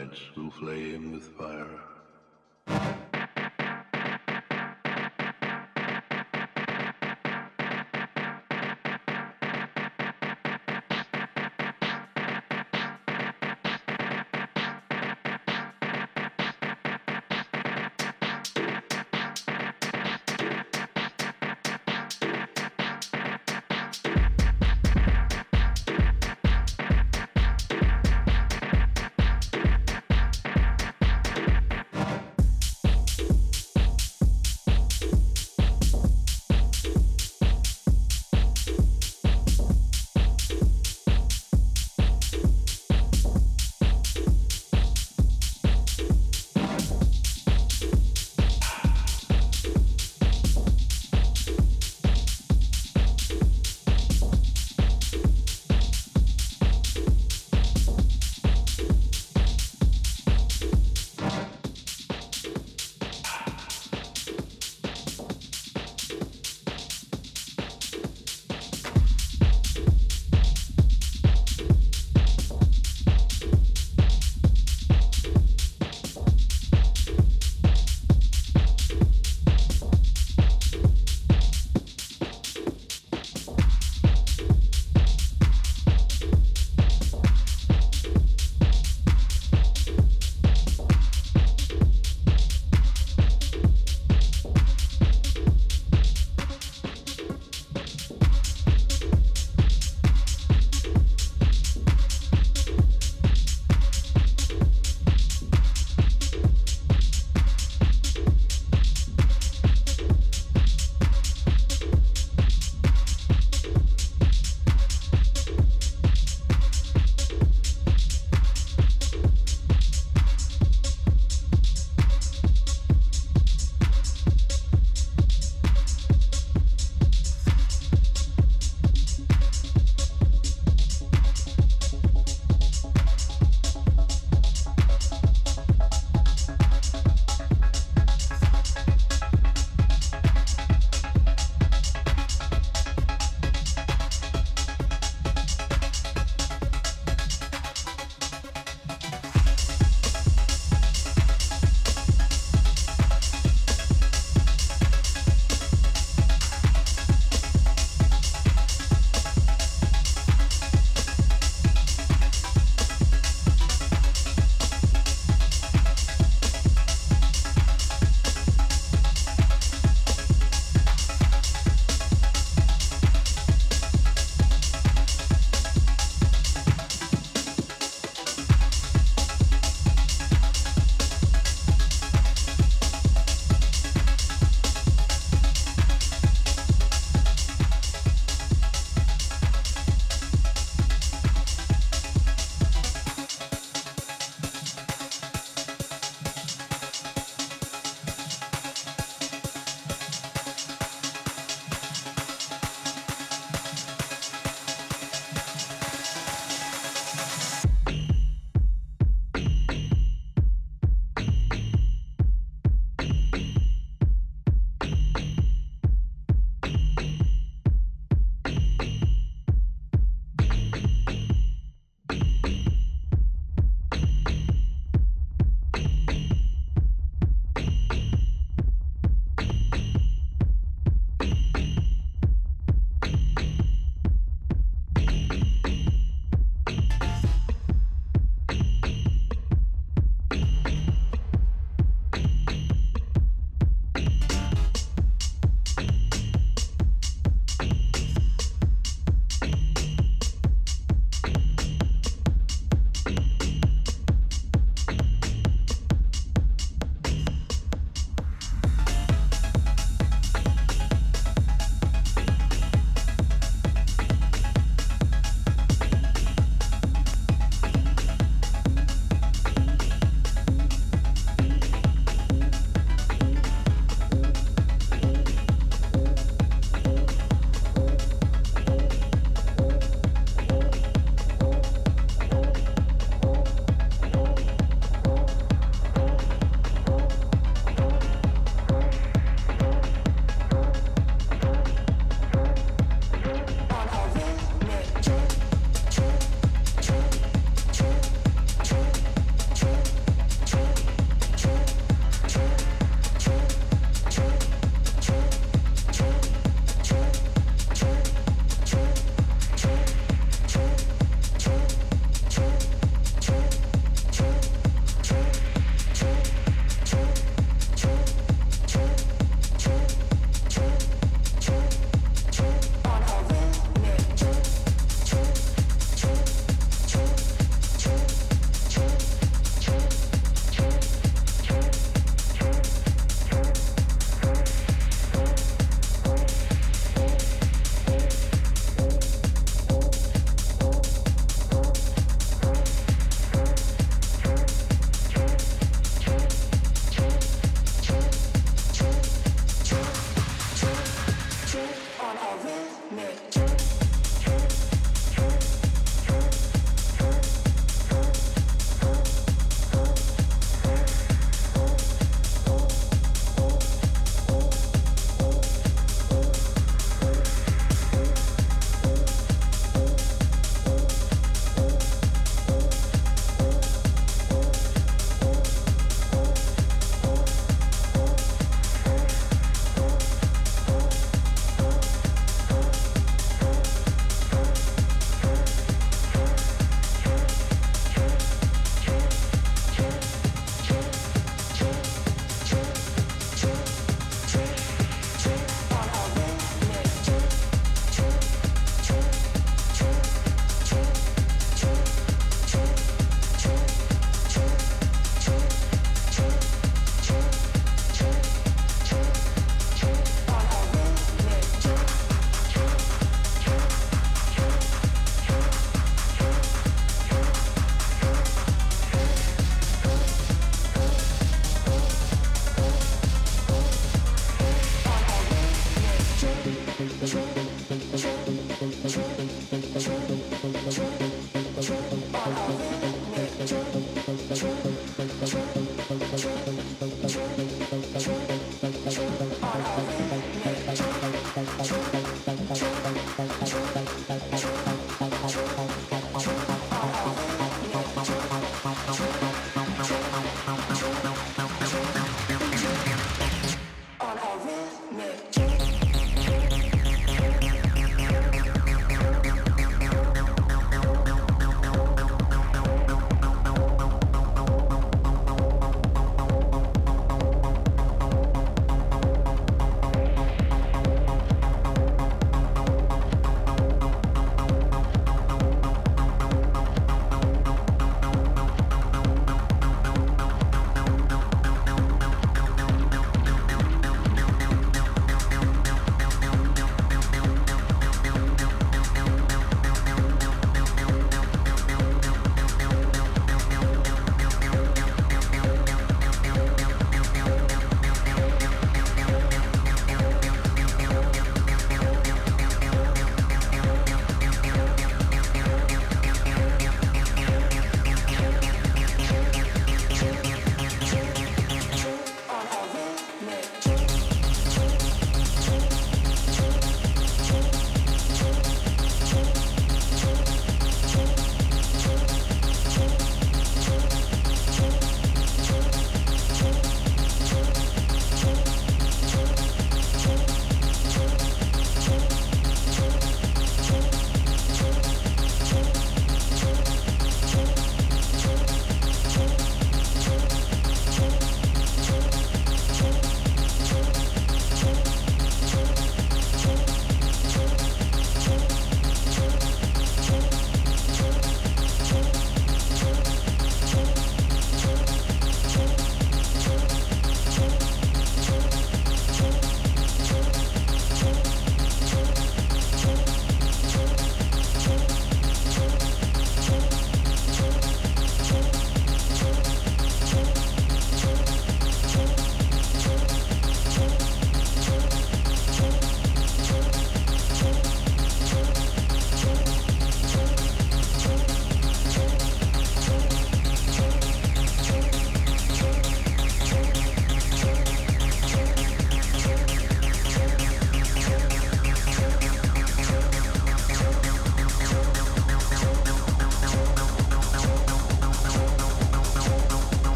nights will flame with fire.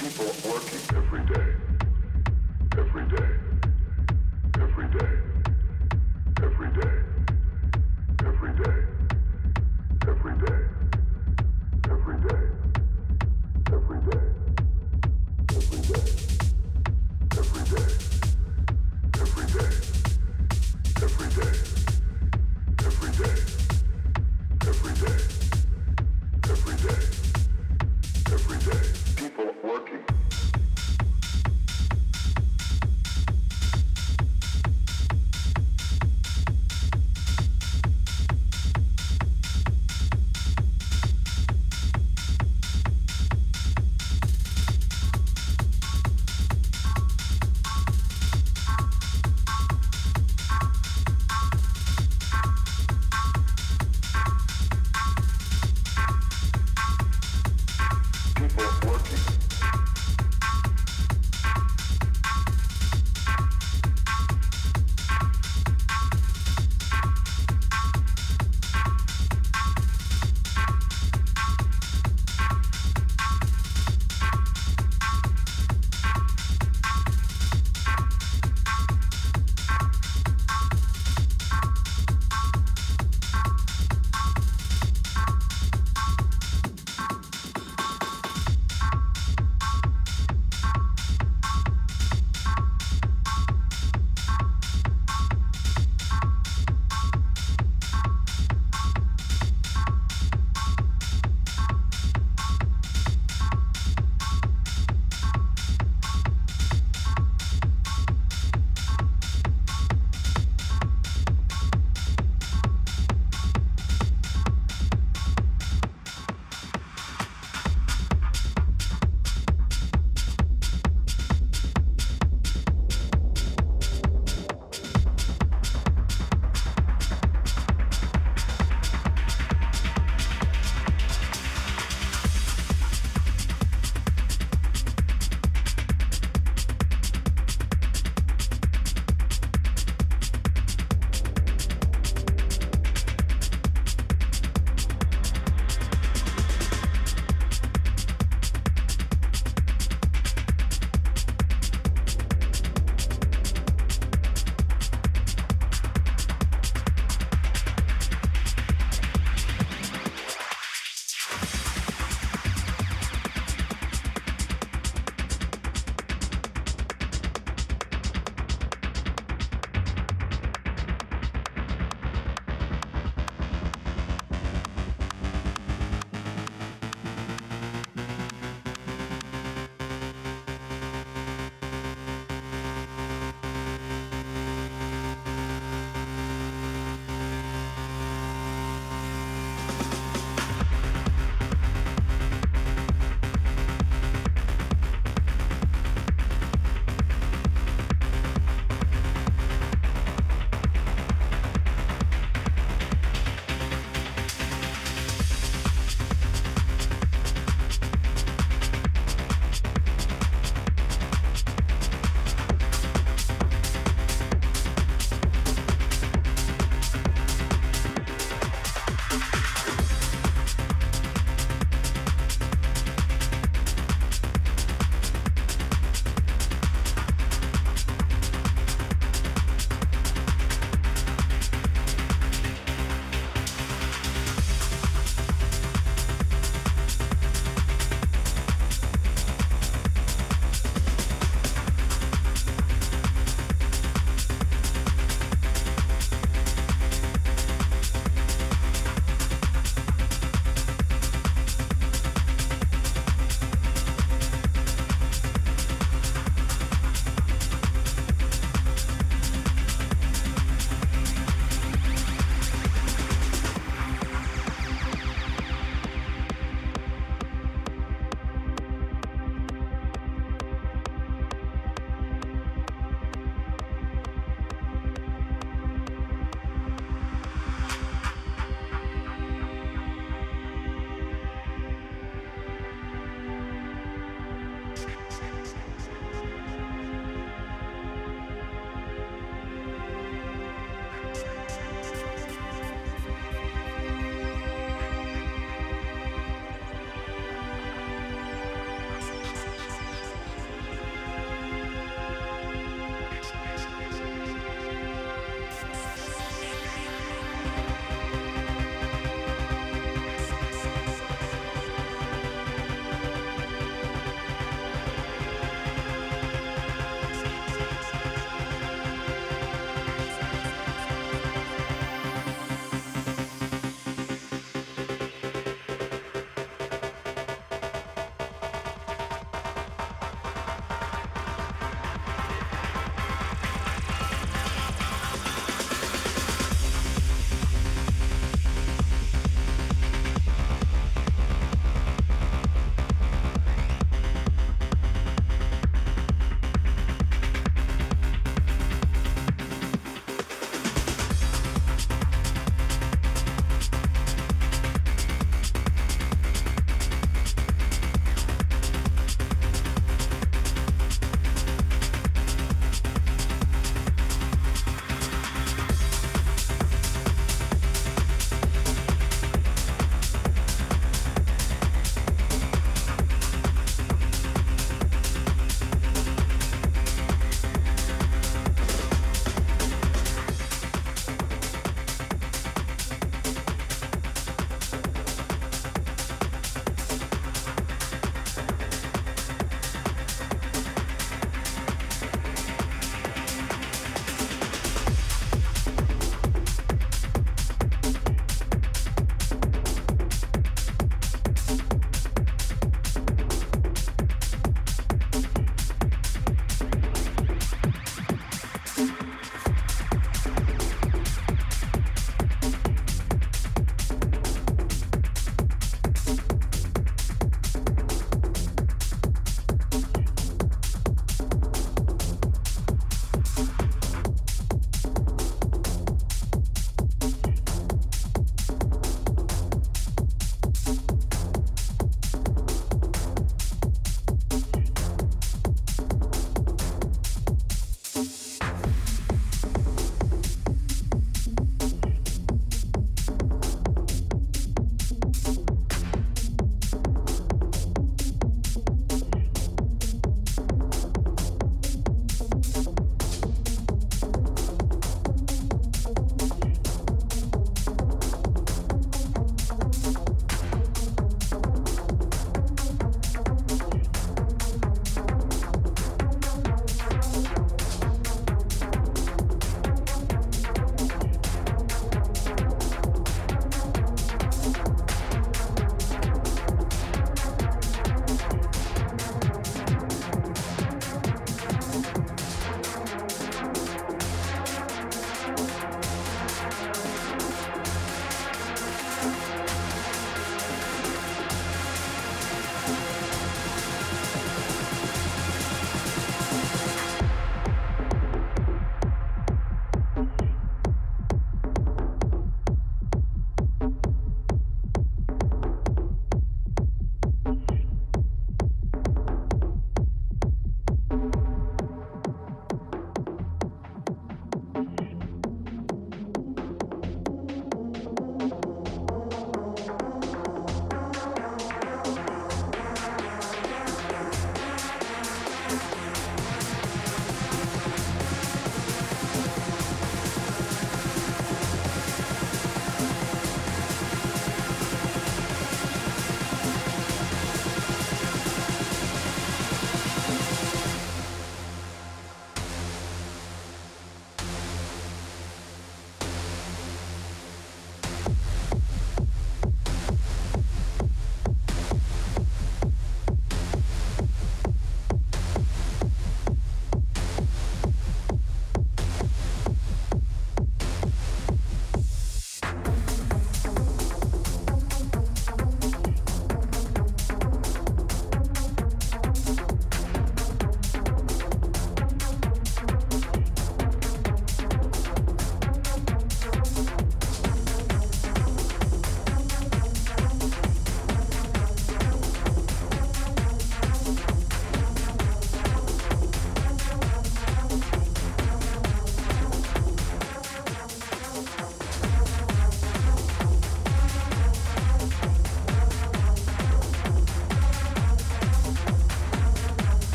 People working every day.